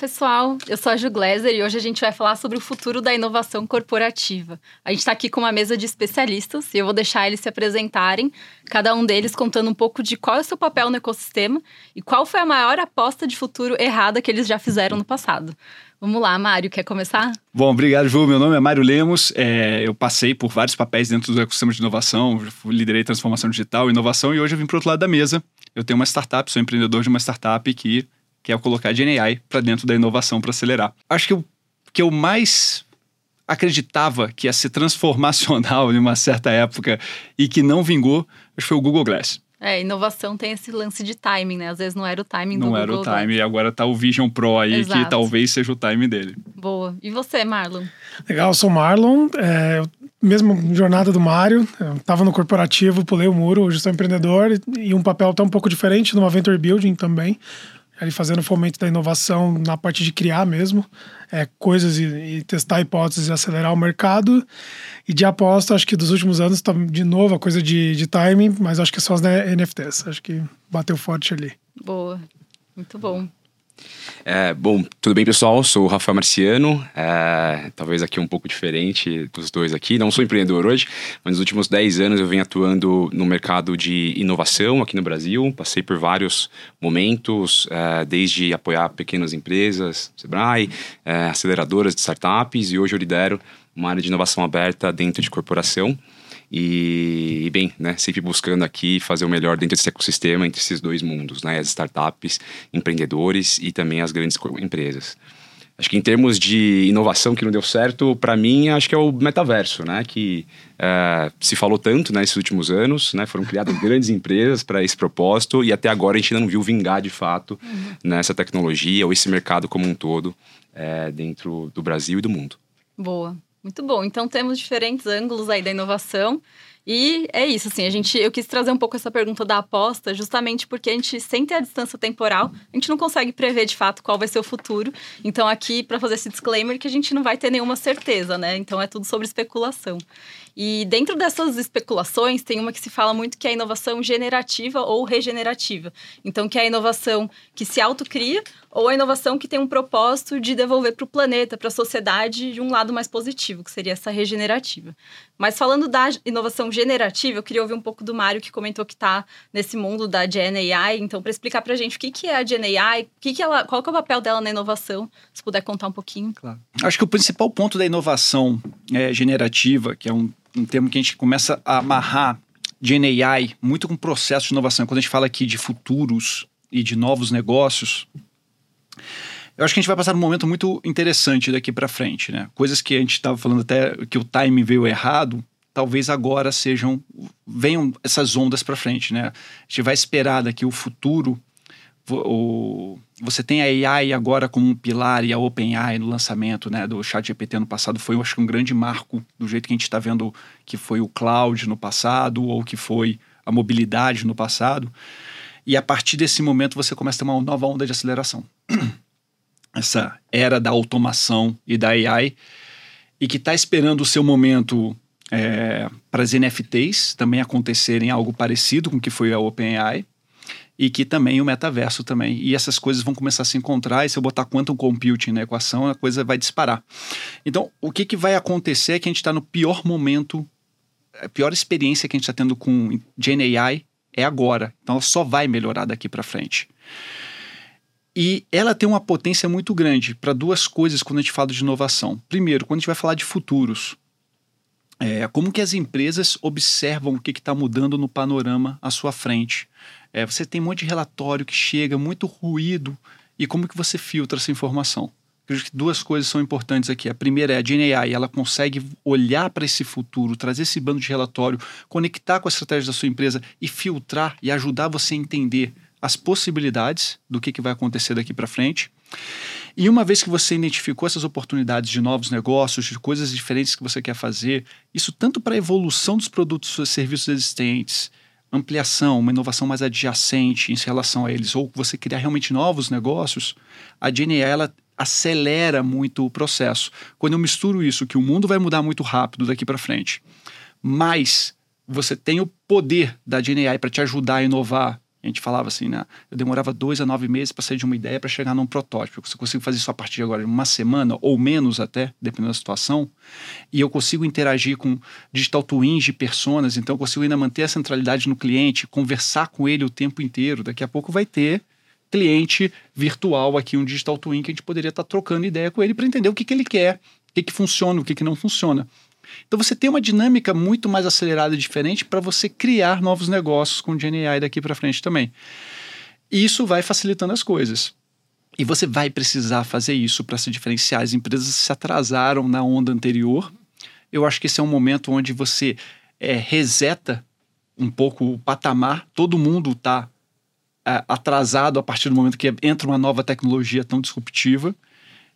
pessoal. Eu sou a Ju Gleiser e hoje a gente vai falar sobre o futuro da inovação corporativa. A gente está aqui com uma mesa de especialistas e eu vou deixar eles se apresentarem, cada um deles contando um pouco de qual é o seu papel no ecossistema e qual foi a maior aposta de futuro errada que eles já fizeram no passado. Vamos lá, Mário, quer começar? Bom, obrigado, Ju. Meu nome é Mário Lemos. É, eu passei por vários papéis dentro do ecossistema de inovação, liderei transformação digital, inovação e hoje eu vim para o outro lado da mesa. Eu tenho uma startup, sou empreendedor de uma startup que que é colocar GenAI para dentro da inovação para acelerar. Acho que o que eu mais acreditava que ia ser transformacional em uma certa época e que não vingou, acho que foi o Google Glass. É, inovação tem esse lance de timing, né? Às vezes não era o timing não do Não era o timing, e agora tá o Vision Pro aí, Exato. que talvez seja o timing dele. Boa. E você, Marlon? Legal, eu sou Marlon, é, mesmo jornada do Mário, eu tava no corporativo, pulei o muro, hoje sou empreendedor e um papel tão um pouco diferente numa Venture Building também ali fazendo fomento da inovação na parte de criar mesmo é, coisas e, e, testar hipóteses e acelerar o mercado. E de aposta, acho que dos últimos anos está de novo a coisa de, de timing, mas acho que são as NFTs. Acho que bateu forte ali. Boa, muito bom. É, bom, tudo bem, pessoal? Sou o Rafael Marciano, é, talvez aqui um pouco diferente dos dois aqui. Não sou empreendedor hoje, mas nos últimos 10 anos eu venho atuando no mercado de inovação aqui no Brasil. Passei por vários momentos, é, desde apoiar pequenas empresas, Sebrae, é, aceleradoras de startups, e hoje eu lidero uma área de inovação aberta dentro de corporação. E, bem, né, sempre buscando aqui fazer o melhor dentro desse ecossistema entre esses dois mundos, né, as startups, empreendedores e também as grandes empresas. Acho que em termos de inovação que não deu certo, para mim, acho que é o metaverso, né? Que uh, se falou tanto né, nesses últimos anos, né? Foram criadas grandes empresas para esse propósito e até agora a gente ainda não viu vingar de fato uhum. nessa tecnologia ou esse mercado como um todo uh, dentro do Brasil e do mundo. Boa. Muito bom. Então temos diferentes ângulos aí da inovação. E é isso, assim, a gente, eu quis trazer um pouco essa pergunta da aposta, justamente porque a gente, sem ter a distância temporal, a gente não consegue prever de fato qual vai ser o futuro. Então, aqui, para fazer esse disclaimer, que a gente não vai ter nenhuma certeza, né? Então, é tudo sobre especulação. E dentro dessas especulações, tem uma que se fala muito que é a inovação generativa ou regenerativa. Então, que é a inovação que se autocria ou a inovação que tem um propósito de devolver para o planeta, para a sociedade, de um lado mais positivo, que seria essa regenerativa. Mas falando da inovação generativa, eu queria ouvir um pouco do Mário, que comentou que está nesse mundo da Gen AI. Então, para explicar para a gente o que, que é a Gen AI, que que ela, qual que é o papel dela na inovação, se puder contar um pouquinho. Claro. Acho que o principal ponto da inovação é, generativa, que é um um termo que a gente começa a amarrar de AI muito com processo de inovação. Quando a gente fala aqui de futuros e de novos negócios, eu acho que a gente vai passar um momento muito interessante daqui para frente, né? Coisas que a gente estava falando até que o timing veio errado, talvez agora sejam venham essas ondas para frente, né? A gente vai esperar daqui o futuro o, você tem a AI agora como um pilar e a OpenAI no lançamento né, do ChatGPT no passado foi, eu acho que um grande marco do jeito que a gente está vendo que foi o cloud no passado ou que foi a mobilidade no passado. E a partir desse momento você começa a ter uma nova onda de aceleração. Essa era da automação e da AI e que está esperando o seu momento é, para as NFTs também acontecerem algo parecido com o que foi a OpenAI e que também o metaverso também. E essas coisas vão começar a se encontrar, e se eu botar quantum computing na equação, a coisa vai disparar. Então, o que, que vai acontecer é que a gente está no pior momento, a pior experiência que a gente está tendo com GenAI é agora. Então, ela só vai melhorar daqui para frente. E ela tem uma potência muito grande para duas coisas quando a gente fala de inovação. Primeiro, quando a gente vai falar de futuros. É, como que as empresas observam o que está mudando no panorama à sua frente? É, você tem um monte de relatório que chega, muito ruído, e como que você filtra essa informação? Que duas coisas são importantes aqui. A primeira é a GenAI, ela consegue olhar para esse futuro, trazer esse bando de relatório, conectar com a estratégia da sua empresa e filtrar e ajudar você a entender as possibilidades do que, que vai acontecer daqui para frente. E uma vez que você identificou essas oportunidades de novos negócios, de coisas diferentes que você quer fazer, isso tanto para a evolução dos produtos e serviços existentes, ampliação, uma inovação mais adjacente em relação a eles, ou você criar realmente novos negócios, a GNI ela acelera muito o processo. Quando eu misturo isso, que o mundo vai mudar muito rápido daqui para frente, mas você tem o poder da GNI para te ajudar a inovar A gente falava assim, né? Eu demorava dois a nove meses para sair de uma ideia para chegar num protótipo. Eu consigo fazer isso a partir de agora, uma semana ou menos até, dependendo da situação. E eu consigo interagir com digital twins de personas, então eu consigo ainda manter a centralidade no cliente, conversar com ele o tempo inteiro. Daqui a pouco vai ter cliente virtual aqui, um digital twin, que a gente poderia estar tá trocando ideia com ele para entender o que, que ele quer, o que, que funciona, o que, que não funciona. Então você tem uma dinâmica muito mais acelerada e diferente para você criar novos negócios com o GNI daqui para frente também. E isso vai facilitando as coisas. E você vai precisar fazer isso para se diferenciar. As empresas se atrasaram na onda anterior. Eu acho que esse é um momento onde você é, reseta um pouco o patamar. Todo mundo está é, atrasado a partir do momento que entra uma nova tecnologia tão disruptiva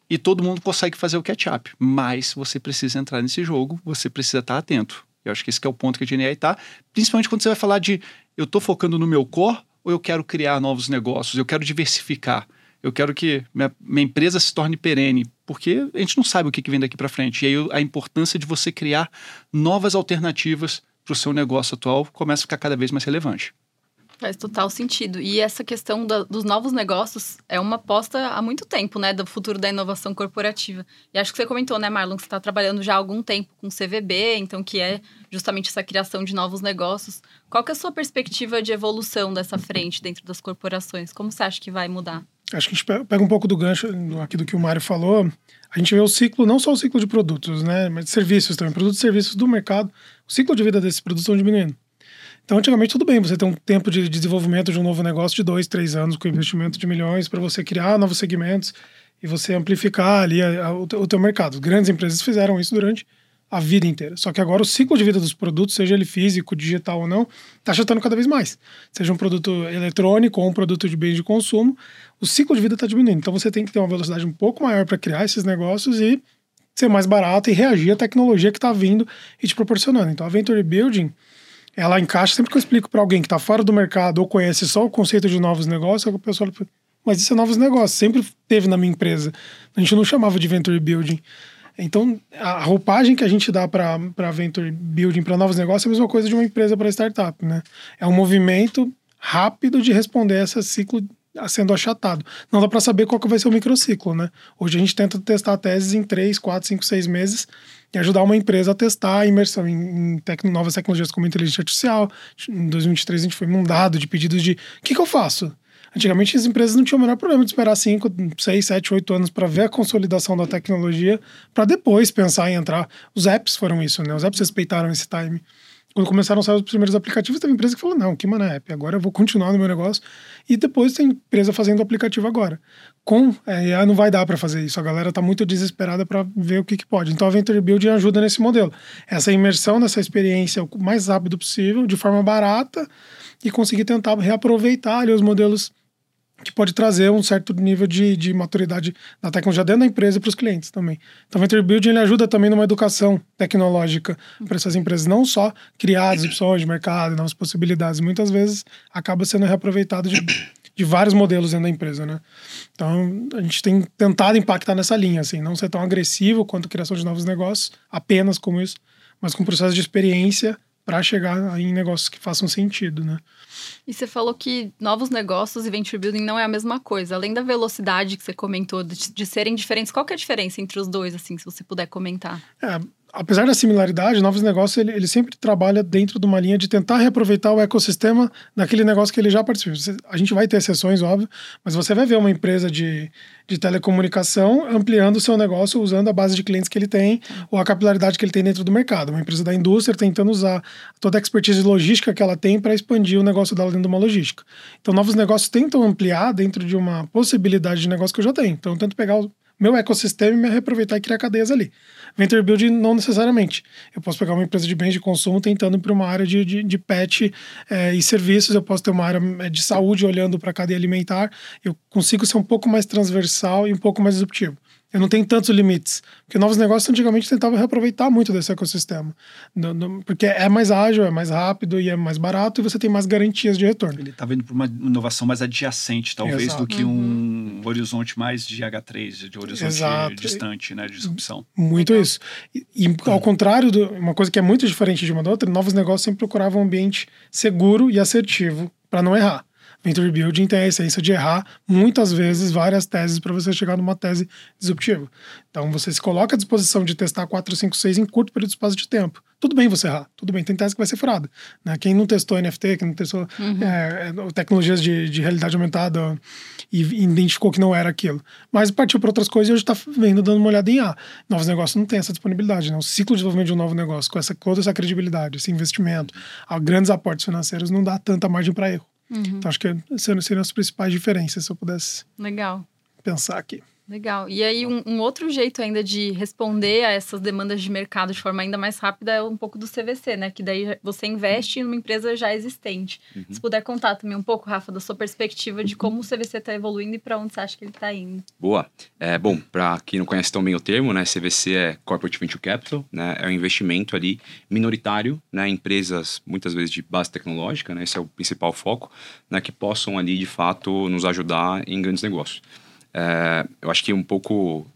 e todo mundo consegue fazer o catch-up. Mas você precisa entrar nesse jogo, você precisa estar atento. Eu acho que esse que é o ponto que a GNI está, principalmente quando você vai falar de eu estou focando no meu core ou eu quero criar novos negócios, eu quero diversificar, eu quero que minha, minha empresa se torne perene, porque a gente não sabe o que, que vem daqui para frente. E aí a importância de você criar novas alternativas para o seu negócio atual começa a ficar cada vez mais relevante. Faz total sentido. E essa questão da, dos novos negócios é uma aposta há muito tempo, né? Do futuro da inovação corporativa. E acho que você comentou, né, Marlon, que você está trabalhando já há algum tempo com CVB, então que é justamente essa criação de novos negócios. Qual que é a sua perspectiva de evolução dessa frente dentro das corporações? Como você acha que vai mudar? Acho que a gente pega um pouco do gancho aqui do que o Mário falou. A gente vê o ciclo, não só o ciclo de produtos, né? Mas de serviços também. Produtos e serviços do mercado. O ciclo de vida desses produtos estão diminuindo. Então, antigamente, tudo bem, você tem um tempo de desenvolvimento de um novo negócio de dois, três anos, com investimento de milhões, para você criar novos segmentos e você amplificar ali a, a, o teu mercado. Grandes empresas fizeram isso durante a vida inteira. Só que agora o ciclo de vida dos produtos, seja ele físico, digital ou não, está achatando cada vez mais. Seja um produto eletrônico ou um produto de bens de consumo, o ciclo de vida está diminuindo. Então você tem que ter uma velocidade um pouco maior para criar esses negócios e ser mais barato e reagir à tecnologia que está vindo e te proporcionando. Então a Venture Building ela encaixa sempre que eu explico para alguém que está fora do mercado ou conhece só o conceito de novos negócios, a pessoa fala, mas isso é novos negócios, sempre teve na minha empresa. A gente não chamava de venture building. Então, a roupagem que a gente dá para venture building, para novos negócios, é a mesma coisa de uma empresa para startup, né? É um movimento rápido de responder a esse ciclo sendo achatado. Não dá para saber qual que vai ser o microciclo, né? Hoje a gente tenta testar teses em 3, 4, 5, 6 meses e ajudar uma empresa a testar a imersão em, em novas tecnologias como inteligência artificial. Em 2023 a gente foi inundado de pedidos de o que, que eu faço? Antigamente as empresas não tinham o menor problema de esperar 5, 6, 7, 8 anos para ver a consolidação da tecnologia, para depois pensar em entrar. Os apps foram isso, né? Os apps respeitaram esse time. Quando começaram a sair os primeiros aplicativos, teve empresa que falou: não, que mané app, agora eu vou continuar no meu negócio. E depois tem empresa fazendo aplicativo agora. Com é, não vai dar para fazer isso. A galera está muito desesperada para ver o que, que pode. Então a Venture Building ajuda nesse modelo. Essa imersão nessa experiência o mais rápido possível, de forma barata, e conseguir tentar reaproveitar ali, os modelos que pode trazer um certo nível de, de maturidade da tecnologia dentro da empresa para os clientes também. Então, o Venture Building ele ajuda também numa educação tecnológica para essas empresas, não só criar as opções de mercado, novas possibilidades, muitas vezes acaba sendo reaproveitado de, de vários modelos dentro da empresa, né? Então, a gente tem tentado impactar nessa linha, assim, não ser tão agressivo quanto a criação de novos negócios, apenas como isso, mas com processo de experiência para chegar em negócios que façam sentido, né? E você falou que novos negócios e venture building não é a mesma coisa. Além da velocidade que você comentou de, de serem diferentes, qual que é a diferença entre os dois, assim, se você puder comentar? É, apesar da similaridade, novos negócios ele, ele sempre trabalha dentro de uma linha de tentar reaproveitar o ecossistema daquele negócio que ele já participou. A gente vai ter exceções, óbvio, mas você vai ver uma empresa de, de telecomunicação ampliando o seu negócio usando a base de clientes que ele tem ou a capilaridade que ele tem dentro do mercado. Uma empresa da indústria tentando usar toda a expertise logística que ela tem para expandir o negócio dela dentro de uma logística. Então, novos negócios tentam ampliar dentro de uma possibilidade de negócio que eu já tenho. Então, eu tento pegar o meu ecossistema e me reaproveitar e criar cadeias ali. Venture Building não necessariamente. Eu posso pegar uma empresa de bens de consumo tentando ir para uma área de, de, de pet é, e serviços, eu posso ter uma área é, de saúde olhando para a cadeia alimentar, eu consigo ser um pouco mais transversal e um pouco mais disruptivo eu não tenho tantos limites. Porque novos negócios antigamente tentavam reaproveitar muito desse ecossistema. No, no, porque é mais ágil, é mais rápido e é mais barato e você tem mais garantias de retorno. Ele está vindo para uma inovação mais adjacente, talvez, Exato. do que um uhum. horizonte mais de H3, de horizonte Exato. distante, né, de disrupção. Muito Legal. isso. E, e ao contrário, do, uma coisa que é muito diferente de uma da outra, novos negócios sempre procuravam um ambiente seguro e assertivo para não errar. Venture Building tem a essência de errar muitas vezes várias teses para você chegar numa tese disruptiva. Então você se coloca à disposição de testar 4, 5, 6 em curto período de espaço de tempo. Tudo bem você errar, tudo bem, tem tese que vai ser furada. Né? Quem não testou NFT, quem não testou uhum. é, tecnologias de, de, realidade aumentada e identificou que não era aquilo, mas partiu para outras coisas e hoje está vendo, dando uma olhada em A. Novos negócios não tem essa disponibilidade, né? o ciclo de desenvolvimento de um novo negócio, com essa, toda essa credibilidade, esse investimento, grandes aportes financeiros, não dá tanta margem para erro. Uhum. Então acho que seriam as principais diferenças, se eu pudesse Legal. pensar aqui. Legal. E aí, um, um, outro jeito ainda de responder a essas demandas de mercado de forma ainda mais rápida é um pouco do CVC, né? Que daí você investe em uma empresa já existente. Uhum. Se puder contar também um pouco, Rafa, da sua perspectiva de como o CVC está evoluindo e para onde você acha que ele está indo. Boa. É, bom, para quem não conhece tão bem o termo, né? CVC é Corporate Venture Capital, né? É um investimento ali minoritário, né? Em empresas, muitas vezes de base tecnológica, né? Esse é o principal foco, né? Que possam ali, de fato, nos ajudar em grandes negócios. É, eu acho que um pouco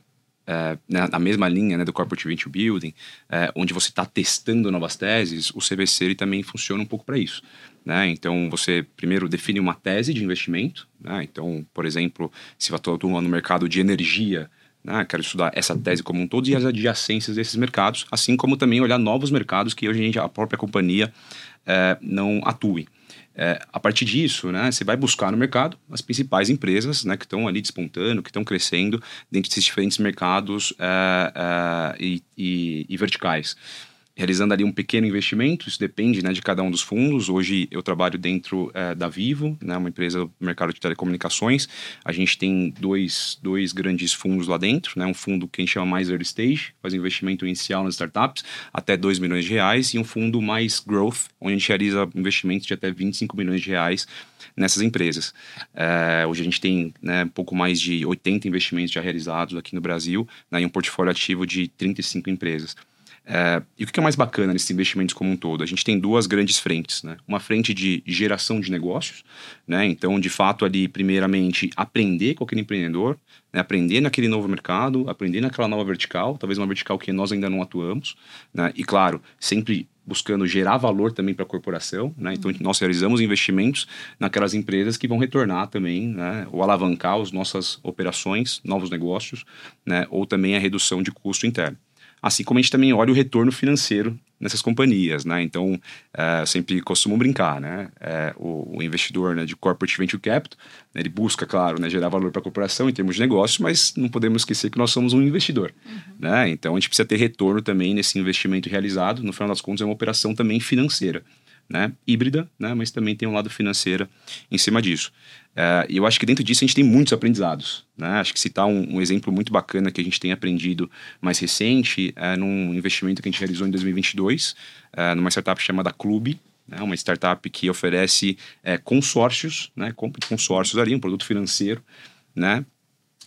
é, na mesma linha né, do Corporate Venture Building, é, onde você está testando novas teses, o CVC ele também funciona um pouco para isso. Né? Então, você primeiro define uma tese de investimento. Né? Então, por exemplo, se você atua no mercado de energia, né? quero estudar essa tese como um todo e as adjacências desses mercados, assim como também olhar novos mercados que hoje a, gente, a própria companhia é, não atue. É, a partir disso, né, você vai buscar no mercado as principais empresas né, que estão ali despontando, que estão crescendo dentro desses diferentes mercados é, é, e, e, e verticais realizando ali um pequeno investimento, isso depende né, de cada um dos fundos. Hoje eu trabalho dentro é, da Vivo, né, uma empresa do mercado de telecomunicações. A gente tem dois, dois grandes fundos lá dentro, né, um fundo que a gente chama mais early stage, faz investimento inicial nas startups, até 2 milhões de reais, e um fundo mais growth, onde a gente realiza investimentos de até 25 milhões de reais nessas empresas. É, hoje a gente tem né, um pouco mais de 80 investimentos já realizados aqui no Brasil, né, em um portfólio ativo de 35 empresas. É, e o que é mais bacana nesses investimentos como um todo? A gente tem duas grandes frentes, né? Uma frente de geração de negócios, né? Então, de fato, ali, primeiramente, aprender com aquele empreendedor, né? aprender naquele novo mercado, aprender naquela nova vertical, talvez uma vertical que nós ainda não atuamos, né? E, claro, sempre buscando gerar valor também para a corporação, né? Então, nós realizamos investimentos naquelas empresas que vão retornar também, né? Ou alavancar as nossas operações, novos negócios, né? Ou também a redução de custo interno. Assim como a gente também olha o retorno financeiro nessas companhias, né? Então, é, eu sempre costumo brincar, né? É, o, o, investidor né, de corporate venture capital, né, ele busca, claro, né, gerar valor para a corporação em termos de negócio, mas não podemos esquecer que nós somos um investidor, uhum. né? Então, a gente precisa ter retorno também nesse investimento realizado. No final das contas, é uma operação também financeira né, híbrida, né, mas também tem um lado financeiro em cima disso. É, e eu acho que dentro disso a gente tem muitos aprendizados. Né? Acho que citar um, um, exemplo muito bacana que a gente tem aprendido mais recente é num investimento que a gente realizou em 2022, é, numa startup chamada Clube, né, uma startup que oferece é, consórcios, né, compra de consórcios ali, um produto financeiro, né,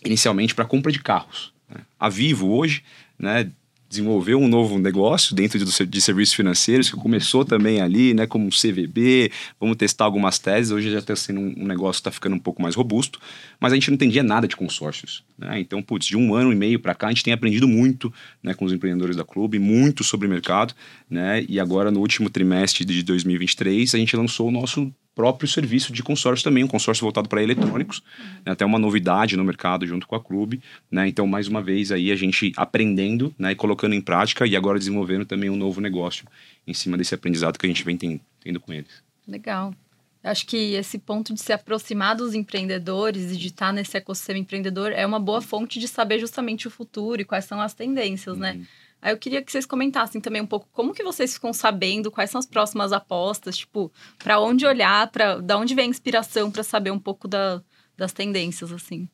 inicialmente para compra de carros. Né. A Vivo hoje, né, desenvolveu um novo negócio dentro de, de serviços financeiros, que começou também ali, né, como CVB, vamos testar algumas teses, hoje já está sendo um, um negócio que está ficando um pouco mais robusto, mas a gente não entendia nada de consórcios. Né? Então, putz, de um ano e meio para cá, a gente tem aprendido muito né, com os empreendedores da Clube, muito sobre mercado, né, e agora no último trimestre de 2023, a gente lançou o nosso próprio serviço de consórcio também, um consórcio voltado para eletrônicos, né, até uma novidade no mercado junto com a Clube, né, então mais uma vez aí a gente aprendendo, né, e colocando em prática e agora desenvolvendo também um novo negócio em cima desse aprendizado que a gente vem tendo com eles. Legal. Acho que esse ponto de se aproximar dos empreendedores e de estar nesse ecossistema empreendedor é uma boa fonte de saber justamente o futuro e quais são as tendências, né? uhum. né? Aí eu queria que vocês comentassem também um pouco como que vocês ficam sabendo quais são as próximas apostas, tipo, para onde olhar, para da onde vem a inspiração para saber um pouco da, das tendências assim.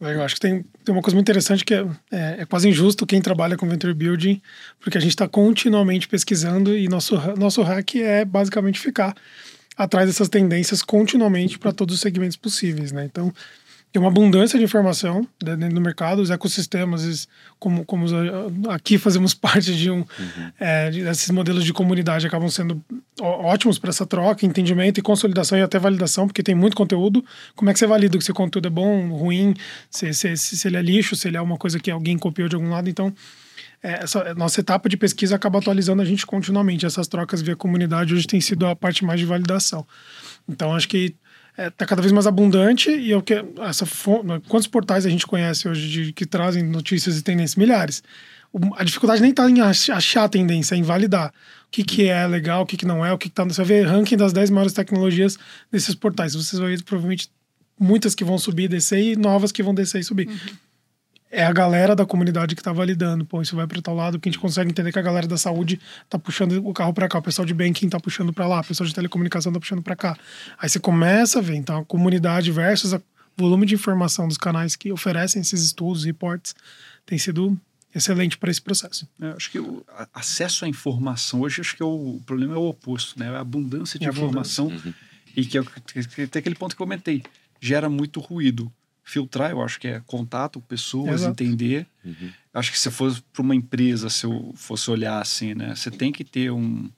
Eu acho que tem, tem uma coisa muito interessante que é, é, é quase injusto quem trabalha com Venture Building, porque a gente está continuamente pesquisando e nosso, nosso hack é basicamente ficar atrás dessas tendências continuamente para todos os segmentos possíveis, né? Então, tem uma abundância de informação dentro do mercado, os ecossistemas, como, como aqui fazemos parte de um uhum. é, desses modelos de comunidade, acabam sendo ótimos para essa troca, entendimento e consolidação e até validação, porque tem muito conteúdo. Como é que você valida que esse conteúdo é bom, ruim, se, se, se ele é lixo, se ele é uma coisa que alguém copiou de algum lado? Então, é, essa nossa etapa de pesquisa acaba atualizando a gente continuamente. Essas trocas via comunidade hoje tem sido a parte mais de validação. Então acho que está é, cada vez mais abundante e eu que essa quantos portais a gente conhece hoje de, que trazem notícias e tendências milhares a dificuldade nem está em achar a tendência, é em validar o que, que é legal, o que, que não é, o que, que tá. Você vai ver ranking das 10 maiores tecnologias desses portais. Vocês vão ver provavelmente muitas que vão subir e descer e novas que vão descer e subir. Uhum. É a galera da comunidade que está validando. Pô, isso vai para tal lado, porque a gente consegue entender que a galera da saúde está puxando o carro para cá, o pessoal de banking está puxando para lá, o pessoal de telecomunicação está puxando para cá. Aí você começa a ver, então, a comunidade versus o volume de informação dos canais que oferecem esses estudos, reports, tem sido excelente para esse processo. É, acho que o acesso à informação hoje acho que é o, o problema é o oposto, né? A abundância de é informação abundância. Uhum. e que, é, que até aquele ponto que eu comentei gera muito ruído. Filtrar, eu acho que é contato, pessoas, Exato. entender. Uhum. Acho que se for para uma empresa, se eu fosse olhar assim, né, você tem que ter um,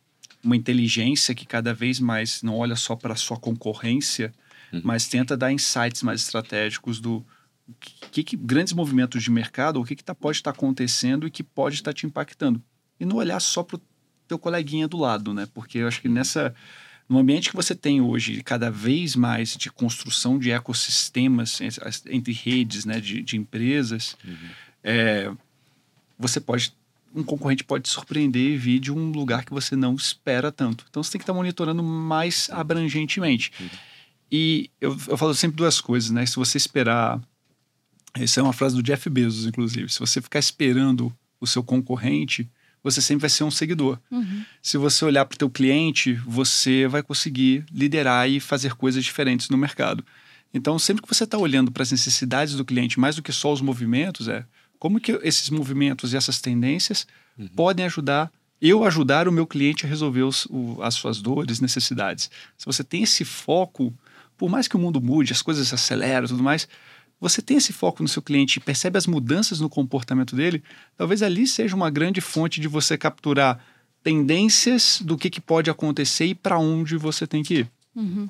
uma inteligência que cada vez mais não olha só para a sua concorrência, uhum. mas tenta dar insights mais estratégicos do que, que grandes movimentos de mercado, o que, que tá, pode estar tá acontecendo e que pode estar tá te impactando. E não olhar só para o teu coleguinha do lado, né? Porque eu acho que nessa no ambiente que você tem hoje, cada vez mais de construção de ecossistemas entre redes né, de, de empresas, uhum. é, você pode. Um concorrente pode te surpreender e vir de um lugar que você não espera tanto. Então você tem que estar monitorando mais abrangentemente. Uhum. E eu, eu falo sempre duas coisas, né? Se você esperar essa é uma frase do Jeff Bezos, inclusive. Se você ficar esperando o seu concorrente, você sempre vai ser um seguidor. Uhum. Se você olhar para o teu cliente, você vai conseguir liderar e fazer coisas diferentes no mercado. Então, sempre que você está olhando para as necessidades do cliente, mais do que só os movimentos, é como que esses movimentos e essas tendências uhum. podem ajudar eu ajudar o meu cliente a resolver os, o, as suas dores, necessidades. Se você tem esse foco, por mais que o mundo mude, as coisas aceleram e tudo mais, você tem esse foco no seu cliente e percebe as mudanças no comportamento dele, talvez ali seja uma grande fonte de você capturar tendências do que, que pode acontecer e para onde você tem que ir. Uhum.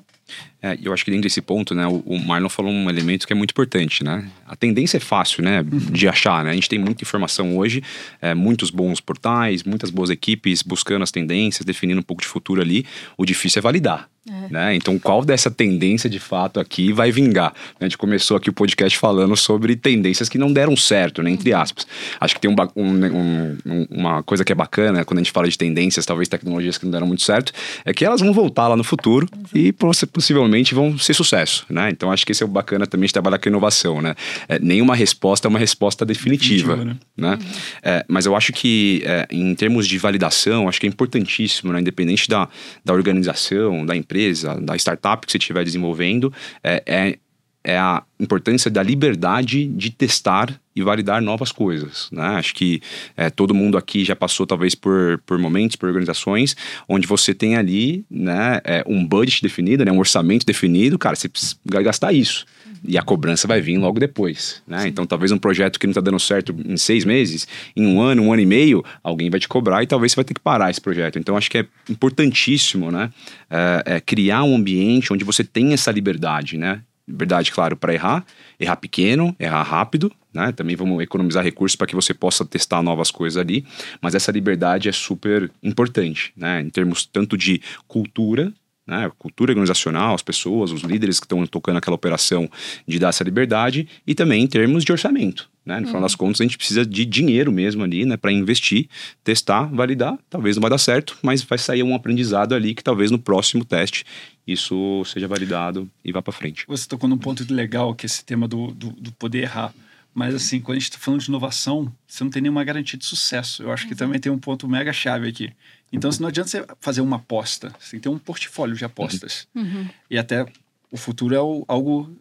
É, eu acho que dentro desse ponto, né, o, Marlon falou um elemento que é muito importante, né? A tendência é fácil, né, uhum. de achar, né? A gente tem muita informação hoje, é, muitos bons portais, muitas boas equipes buscando as tendências, definindo um pouco de futuro ali. O difícil é validar. É. Né? Então, qual dessa tendência de fato aqui vai vingar? A gente começou aqui o podcast falando sobre tendências que não deram certo, né? entre aspas. Acho que tem um, um, um, uma coisa que é bacana quando a gente fala de tendências, talvez tecnologias que não deram muito certo, é que elas vão voltar lá no futuro Exato. e possivelmente vão ser sucesso. Né? Então, acho que esse é o bacana também de trabalhar com inovação. Né? É, nenhuma resposta é uma resposta definitiva. definitiva né? né? Uhum. É, mas eu acho que, é, em termos de validação, acho que é importantíssimo, né? independente da, da organização, da empresa empresa, da startup que você estiver desenvolvendo, é, é, a importância da liberdade de testar e validar novas coisas. Né? Acho que é, todo mundo aqui já passou talvez por, por momentos, por organizações, onde você tem ali né, é, um budget definido, né, um orçamento definido, cara, você vai gastar isso e a cobrança vai vir logo depois, né? Então, talvez um projeto que não está dando certo em seis meses, em um ano, um ano e meio, alguém vai te cobrar e talvez você vai ter que parar esse projeto. Então, acho que é importantíssimo, né? É, é criar um ambiente onde você tem essa liberdade, né? Liberdade, claro, para errar, errar pequeno, errar rápido, né? Também vamos economizar recursos para que você possa testar novas coisas ali, mas essa liberdade é super importante, né? Em termos tanto de cultura né, cultura organizacional, as pessoas, os líderes que estão tocando aquela operação de dar essa liberdade e também em termos de orçamento. Né? No uhum. final das contas, a gente precisa de dinheiro mesmo ali, né, para investir, testar, validar. Talvez não vai dar certo, mas vai sair um aprendizado ali que talvez no próximo teste isso seja validado e vá para frente. Você tocou num ponto legal que é esse tema do, do, do poder errar. Mas assim, quando a gente está falando de inovação, você não tem nenhuma garantia de sucesso. Eu acho que uhum. também tem um ponto mega chave aqui. Então, se não adianta você fazer uma aposta, você tem que ter um portfólio de apostas. Uhum. uhum. E até o futuro é algo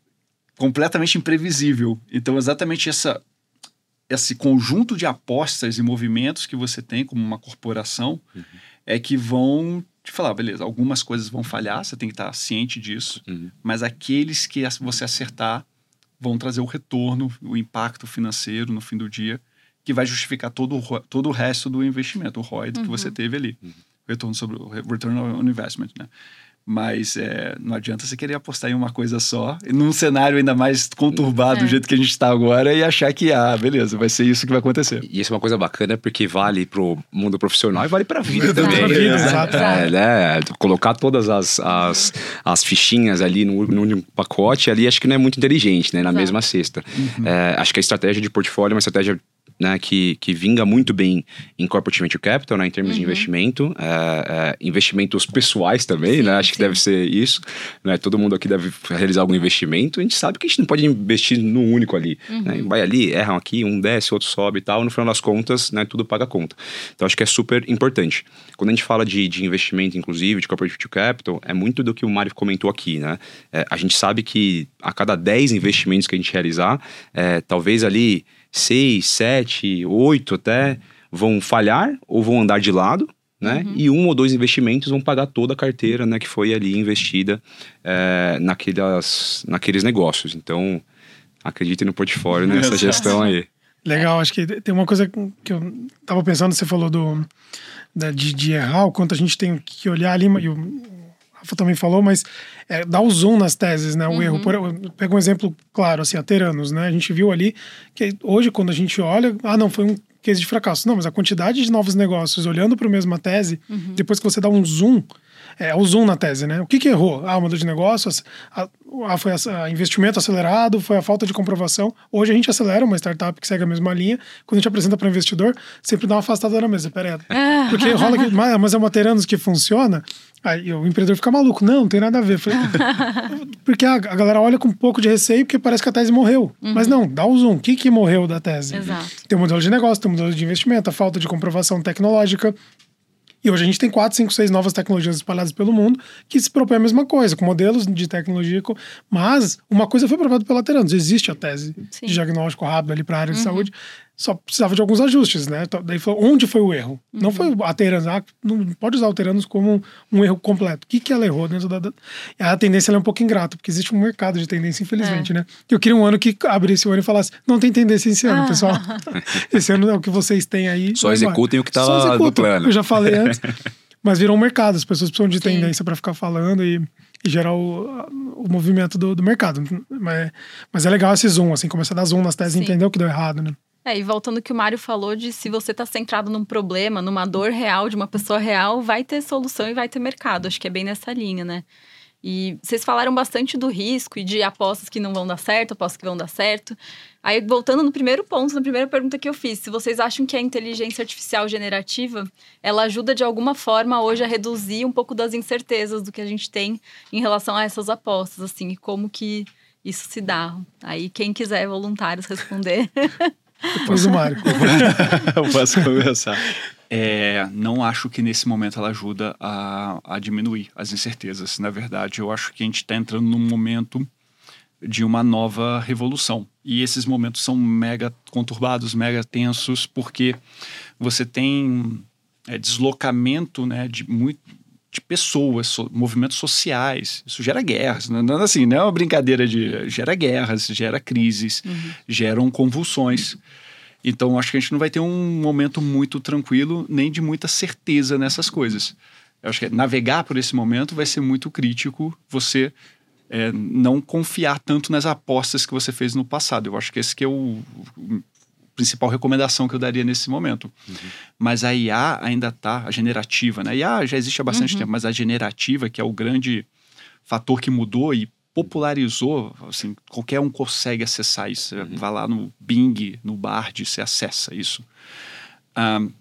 completamente imprevisível. Então, exatamente essa, esse conjunto de apostas e movimentos que você tem como uma corporação uhum. é que vão te falar, beleza, algumas coisas vão falhar, você tem que estar ciente disso, uhum. mas aqueles que você acertar vão trazer o retorno, o impacto financeiro no fim do dia, que vai justificar todo, todo o resto do investimento, o ROI uhum. que você teve ali. Uhum. Retorno sobre o return on investment, né? Mas é, não adianta você querer apostar em uma coisa só, num cenário ainda mais conturbado é. do jeito que a gente está agora, e achar que, ah, beleza, vai ser isso que vai acontecer. E isso é uma coisa bacana porque vale pro mundo profissional e vale pra vida também. Pra vida, né? exato. É, né? Colocar todas as, as, as fichinhas ali no, no pacote ali, acho que não é muito inteligente, né? Na exato. mesma cesta. Uhum. É, acho que a estratégia de portfólio é uma estratégia né, que, que vinga muito bem em corporate venture capital, né, em termos uhum. de investimento, é, é, investimentos pessoais também, sim, né, acho sim. que deve ser isso, né, todo mundo aqui deve realizar algum investimento, a gente sabe que a gente não pode investir no único ali, uhum. né, vai ali, erram aqui, um desce, outro sobe e tal, no final das contas, né, tudo paga conta. Então acho que é super importante. Quando a gente fala de, de investimento, inclusive, de corporate venture capital, é muito do que o Mário comentou aqui, né, é, a gente sabe que a cada 10 investimentos que a gente realizar, é, talvez ali seis, sete, oito até vão falhar ou vão andar de lado, né? Uhum. E um ou dois investimentos vão pagar toda a carteira, né? Que foi ali investida é, naquelas, naqueles negócios. Então, acreditem no portfólio nessa gestão aí. Legal, acho que tem uma coisa que eu tava pensando, você falou do de, de errar, o quanto a gente tem que olhar ali, e o Rafa também falou, mas é, dá o zoom nas teses, né? O uhum. erro. Por, pega um exemplo claro, assim, a Teranos, né? A gente viu ali que hoje, quando a gente olha, ah, não, foi um case de fracasso. Não, mas a quantidade de novos negócios olhando para a mesma tese, uhum. depois que você dá um zoom, é o zoom na tese, né? O que, que errou? Ah, o modelo de negócios, a, a, foi a, investimento acelerado, foi a falta de comprovação. Hoje a gente acelera uma startup que segue a mesma linha. Quando a gente apresenta para o investidor, sempre dá uma afastada na mesa. Pera aí. Porque rola que, mas é uma Teranos que funciona. Aí o empreendedor fica maluco. Não, não tem nada a ver. porque a, a, galera olha com um pouco de receio porque parece que a tese morreu. Uhum. Mas não, dá o zoom. O que, que morreu da tese? Exato. Tem o modelo de negócio, tem o modelo de investimento, a falta de comprovação tecnológica. E hoje a gente tem quatro, cinco, seis novas tecnologias espalhadas pelo mundo que se propõem a mesma coisa, com modelos de tecnologia. Mas uma coisa foi provada pela Teranos: existe a tese Sim. de diagnóstico rápido ali para a área de uhum. saúde só precisava de alguns ajustes, né? Então, daí falou, onde foi o erro? Uhum. Não foi a Teranos, ah, não pode usar o Teranos como um erro completo. O que, que ela errou dentro da. A tendência é um pouco ingrata, porque existe um mercado de tendência, infelizmente, é. né? Eu queria um ano que abrisse o ano e falasse, não tem tendência esse ano, ah. pessoal. esse ano é o que vocês têm aí. Só executem o que está no plano. Eu já falei antes. Mas virou um mercado, as pessoas precisam de tendência para ficar falando e, e gerar o, o movimento do, do mercado. Mas, mas é legal esse zoom, assim, começar a dar zoom nas teses e entender o que deu errado, né? É, e voltando que o Mário falou de se você está centrado num problema, numa dor real de uma pessoa real, vai ter solução e vai ter mercado. Acho que é bem nessa linha, né? E vocês falaram bastante do risco e de apostas que não vão dar certo, apostas que vão dar certo. Aí, voltando no primeiro ponto, na primeira pergunta que eu fiz, se vocês acham que a inteligência artificial generativa, ela ajuda de alguma forma hoje a reduzir um pouco das incertezas do que a gente tem em relação a essas apostas, assim, e como que isso se dá. Aí, quem quiser, voluntários, responder. Depois o Mário. eu posso começar. É, não acho que nesse momento ela ajuda a, a diminuir as incertezas. Na verdade, eu acho que a gente está entrando num momento de uma nova revolução. E esses momentos são mega conturbados, mega tensos, porque você tem é, deslocamento né, de, muito, de pessoas, so, movimentos sociais. Isso gera guerras. Não, não, assim, não é uma brincadeira de. gera guerras, gera crises, uhum. geram convulsões. Então, acho que a gente não vai ter um momento muito tranquilo, nem de muita certeza nessas coisas. Eu acho que navegar por esse momento vai ser muito crítico você é, não confiar tanto nas apostas que você fez no passado. Eu acho que esse que é o, principal recomendação que eu daria nesse momento. Uhum. Mas a IA ainda está, a generativa, né? A IA já existe há bastante uhum. tempo, mas a generativa, que é o grande fator que mudou e popularizou, assim, qualquer um consegue acessar isso. Uhum. Vai lá no Bing, no Bard, você acessa isso. Um,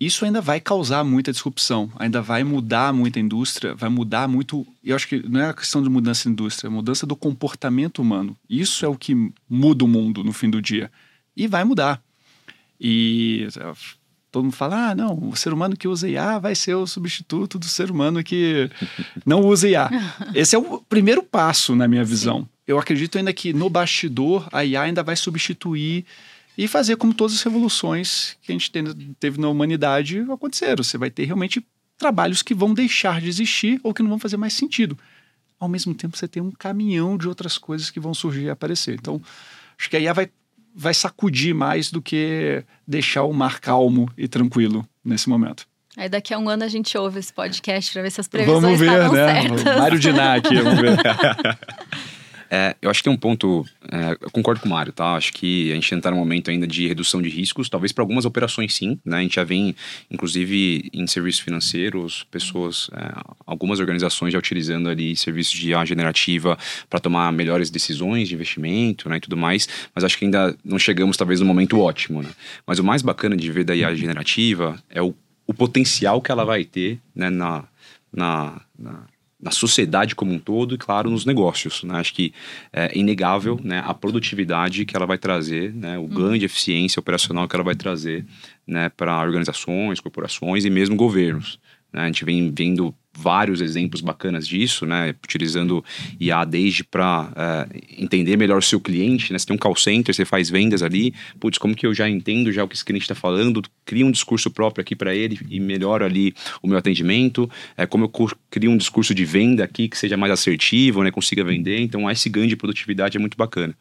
isso ainda vai causar muita disrupção, ainda vai mudar muita indústria, vai mudar muito. Eu acho que não é a questão de mudança da indústria, é mudança do comportamento humano. Isso é o que muda o mundo no fim do dia. E vai mudar. E todo mundo fala: ah, não, o ser humano que usa IA vai ser o substituto do ser humano que não usa IA. Esse é o primeiro passo, na minha visão. Sim. Eu acredito ainda que no bastidor a IA ainda vai substituir e fazer como todas as revoluções que a gente teve na humanidade aconteceram. Você vai ter realmente trabalhos que vão deixar de existir ou que não vão fazer mais sentido. Ao mesmo tempo, você tem um caminhão de outras coisas que vão surgir e aparecer. Então, acho que a IA vai vai sacudir mais do que deixar o mar calmo e tranquilo nesse momento. Aí daqui a um ano a gente ouve esse podcast para ver se as previsões Vamos ver, estavam né? certas. Mário Diná aqui, vamos ver. É, eu acho que tem um ponto, é, eu concordo com o Mário, tá? Acho que a gente está no momento ainda de redução de riscos, talvez para algumas operações sim, né? A gente já vem, inclusive, em serviços financeiros, pessoas, é, algumas organizações já utilizando ali serviços de IA generativa para tomar melhores decisões de investimento, né? E tudo mais, mas acho que ainda não chegamos, talvez, no momento ótimo, né? Mas o mais bacana de ver da IA generativa é o, o potencial que ela vai ter, né? Na, na, na na sociedade como um todo e, claro, nos negócios. Né? Acho que é inegável né, a produtividade que ela vai trazer, né, o ganho de eficiência operacional que ela vai trazer né, para organizações, corporações e mesmo governos. Né? A gente vem vendo vários exemplos bacanas disso, né? Utilizando IA desde para uh, entender melhor o seu cliente, né? Você tem um call center, você faz vendas ali, putz, como que eu já entendo já o que esse cliente está falando, crio um discurso próprio aqui para ele e melhoro ali o meu atendimento, é, como eu crio um discurso de venda aqui que seja mais assertivo, né? Consiga vender, então esse ganho de produtividade é muito bacana.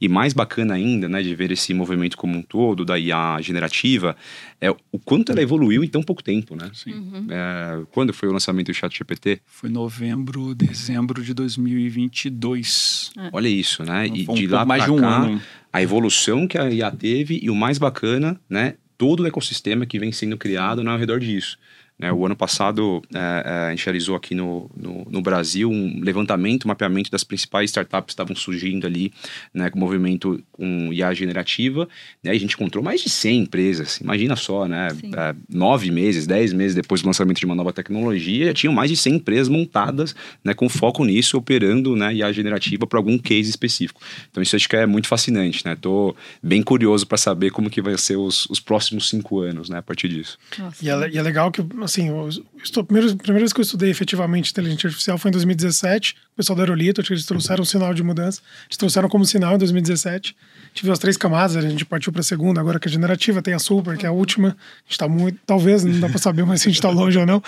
E mais bacana ainda, né? De ver esse movimento como um todo da IA generativa, é o quanto ela evoluiu em tão pouco tempo, né? Uhum. É, quando foi o lançamento do ChatGPT? Foi novembro, dezembro de 2022. É. Olha isso, né? E Foi um de lá mais pra de um cá, ano. a evolução que a IA teve e o mais bacana, né? Todo o ecossistema que vem sendo criado né, ao redor disso. Né, o ano passado, é, é, a gente realizou aqui no, no, no, Brasil um levantamento, um mapeamento das principais startups que estavam surgindo ali, né, com movimento com IA generativa, né, e a gente encontrou mais de 100 empresas. Imagina só, né, é, nove meses, dez meses depois do lançamento de uma nova tecnologia, já tinham mais de 100 empresas montadas né, com foco nisso, operando né, IA generativa para algum case específico. Então isso acho que é muito fascinante. Estou bem curioso para saber como que vai ser os, os próximos cinco anos né, a partir disso. E é, e é legal que assim, eu estou, primeiro, primeira vez que eu estudei efetivamente inteligência artificial foi em 2017. O pessoal da Aerolito, eles trouxeram um sinal de mudança. Eles trouxeram como sinal em 2017. Tive as três camadas, a gente partiu para a segunda, agora que é generativa, tem a super, que é a última. A gente está muito, talvez, não dá para saber mais se a gente está longe ou não.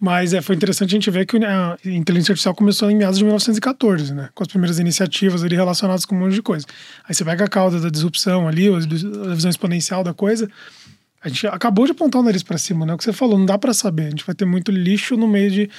Mas é, foi interessante a gente ver que a inteligência artificial começou em meados de 1914, né? Com as primeiras iniciativas ali relacionadas com um monte de coisa. Aí você pega a cauda da disrupção ali, a visão exponencial da coisa. A gente acabou de apontar o nariz para cima, né? O que você falou, não dá para saber. A gente vai ter muito lixo no meio de,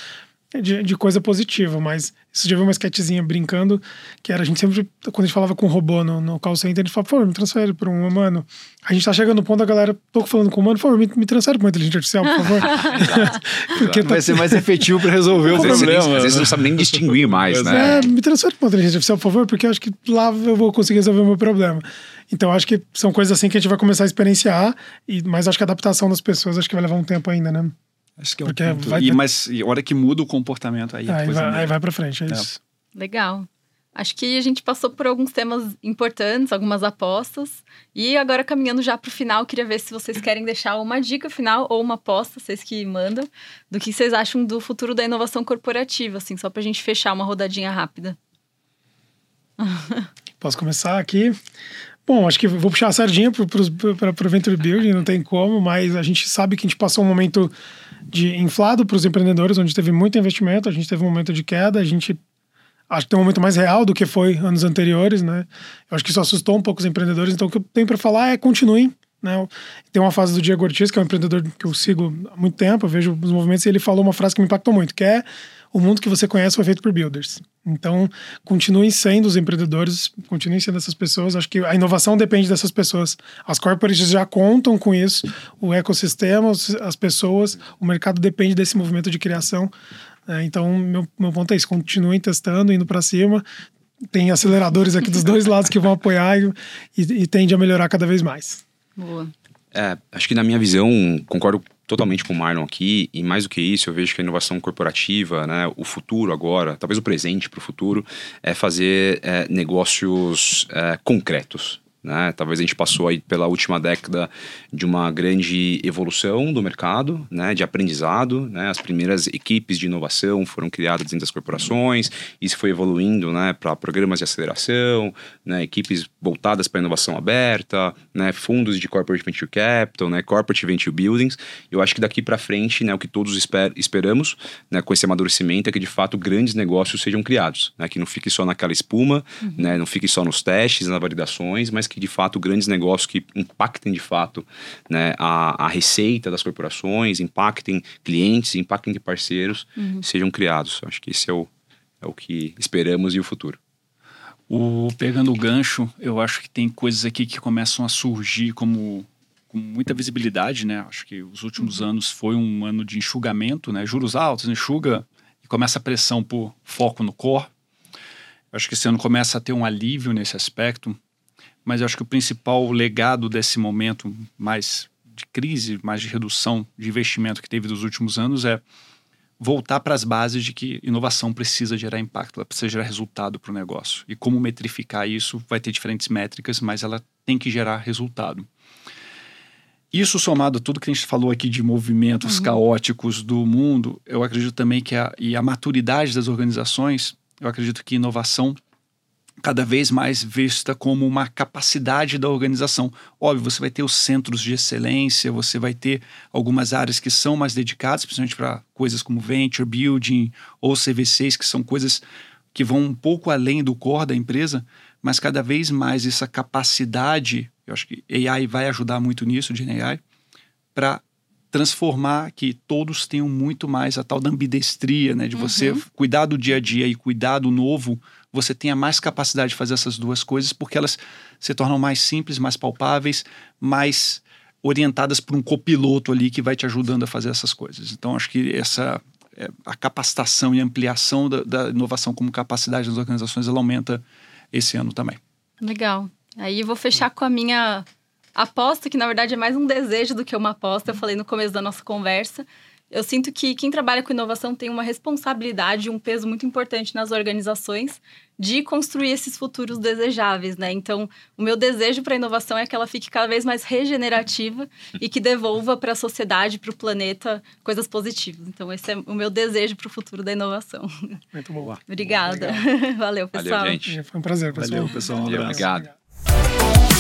de, de, coisa positiva, mas você já viu uma sketchzinha brincando, que era a gente sempre, quando a gente falava com um robô no, no call center, a gente falava, por favor, me transfere para um humano. A gente tá chegando no ponto da galera, tô falando com um humano, por favor, me, me transfere para uma inteligência artificial, por favor. Porque vai ser mais efetivo para resolver o às problema. Vezes, às vezes não sabe nem distinguir mais, né? É, me transfere para uma inteligência artificial, por favor, porque eu acho que lá eu vou conseguir resolver o meu problema. Então, acho que são coisas assim que a gente vai começar a experienciar, e, mas acho que a adaptação das pessoas acho que vai levar um tempo ainda, né? Acho que é Porque um ponto. Vai... E, mas a hora que muda o comportamento, aí, aí, vai, aí vai pra frente, é, é, isso. Legal. Acho que a gente passou por alguns temas importantes, algumas apostas. E agora, caminhando já para o final, queria ver se vocês querem deixar uma dica final ou uma aposta, vocês que mandam, do que vocês acham do futuro da inovação corporativa, assim, só para a gente fechar uma rodadinha rápida. Posso começar aqui? Bom, acho que vou puxar a sardinha para o Venture Building, não tem como, mas a gente sabe que a gente passou um momento de inflado para os empreendedores, onde teve muito investimento, a gente teve um momento de queda, a gente acho que tem um momento mais real do que foi anos anteriores, né? Eu acho que isso assustou um pouco os empreendedores, então o que eu tenho para falar é continuem, né? Tem uma fase do Diego Ortiz, que é um empreendedor que eu sigo há muito tempo, eu vejo os movimentos, e ele falou uma frase que me impactou muito, que é o mundo que você conhece foi feito por builders. Então, continuem sendo os empreendedores, continuem sendo essas pessoas. Acho que a inovação depende dessas pessoas. As corporations já contam com isso, o ecossistema, as pessoas, o mercado depende desse movimento de criação. É, então, meu, meu ponto é isso: continuem testando, indo para cima. Tem aceleradores aqui dos dois lados que vão apoiar e, e, e tende a melhorar cada vez mais. Boa. É, acho que na minha visão, concordo totalmente com o Marlon aqui, e mais do que isso, eu vejo que a inovação corporativa, né, o futuro agora, talvez o presente para o futuro, é fazer é, negócios é, concretos. Né? Talvez a gente passou aí pela última década de uma grande evolução do mercado, né? de aprendizado. Né? As primeiras equipes de inovação foram criadas dentro das corporações, isso foi evoluindo né? para programas de aceleração, né? equipes voltadas para inovação aberta, né? fundos de corporate venture capital, corporate venture buildings. Eu acho que daqui para frente, o que todos esper esperamos com esse amadurecimento é que de fato grandes negócios sejam criados, que não fique só naquela espuma, uhum. não fique só nos testes, nas validações, mas que de fato grandes negócios que impactem de fato né, a, a receita das corporações, impactem clientes, impactem parceiros, uhum. sejam criados. Acho que esse é o, é o que esperamos e o futuro. O, pegando o gancho, eu acho que tem coisas aqui que começam a surgir como com muita visibilidade, né? Acho que os últimos uhum. anos foi um ano de enxugamento, né? Juros altos, enxuga e começa a pressão por foco no core. Acho que esse ano começa a ter um alívio nesse aspecto, mas eu acho que o principal legado desse momento mais de crise, mais de redução de investimento que teve dos últimos anos é voltar para as bases de que inovação precisa gerar impacto, ela precisa gerar resultado para o negócio. E como metrificar isso, vai ter diferentes métricas, mas ela tem que gerar resultado. Isso somado a tudo que a gente falou aqui de movimentos uhum. caóticos do mundo, eu acredito também que a, e a maturidade das organizações, eu acredito que inovação cada vez mais vista como uma capacidade da organização. Óbvio, você vai ter os centros de excelência, você vai ter algumas áreas que são mais dedicadas, principalmente para coisas como venture building ou CVCs, que são coisas que vão um pouco além do core da empresa, mas cada vez mais essa capacidade, eu acho que AI vai ajudar muito nisso, de AI, para transformar que todos tenham muito mais a tal da ambidestria, né? De você uhum. cuidar do dia a dia e cuidar do novo você tenha mais capacidade de fazer essas duas coisas, porque elas se tornam mais simples, mais palpáveis, mais orientadas por um copiloto ali que vai te ajudando a fazer essas coisas. Então, acho que essa é, a capacitação e ampliação da, da, inovação como capacidade das organizações, ela aumenta esse ano também. Legal. Aí vou fechar com a minha aposta, que na verdade é mais um desejo do que uma aposta. Eu falei no começo da nossa conversa. Eu sinto que quem trabalha com inovação tem uma responsabilidade, um peso muito importante nas organizações de construir esses futuros desejáveis, né? Então, o meu desejo para a inovação é que ela fique cada vez mais regenerativa e que devolva para a sociedade, para o planeta, coisas positivas. Então, esse é o meu desejo para o futuro da inovação. Muito bom. Obrigada. Valeu, pessoal. Valeu, gente. Foi um prazer, pessoal. Valeu, pessoal. Um Valeu, obrigado. obrigado.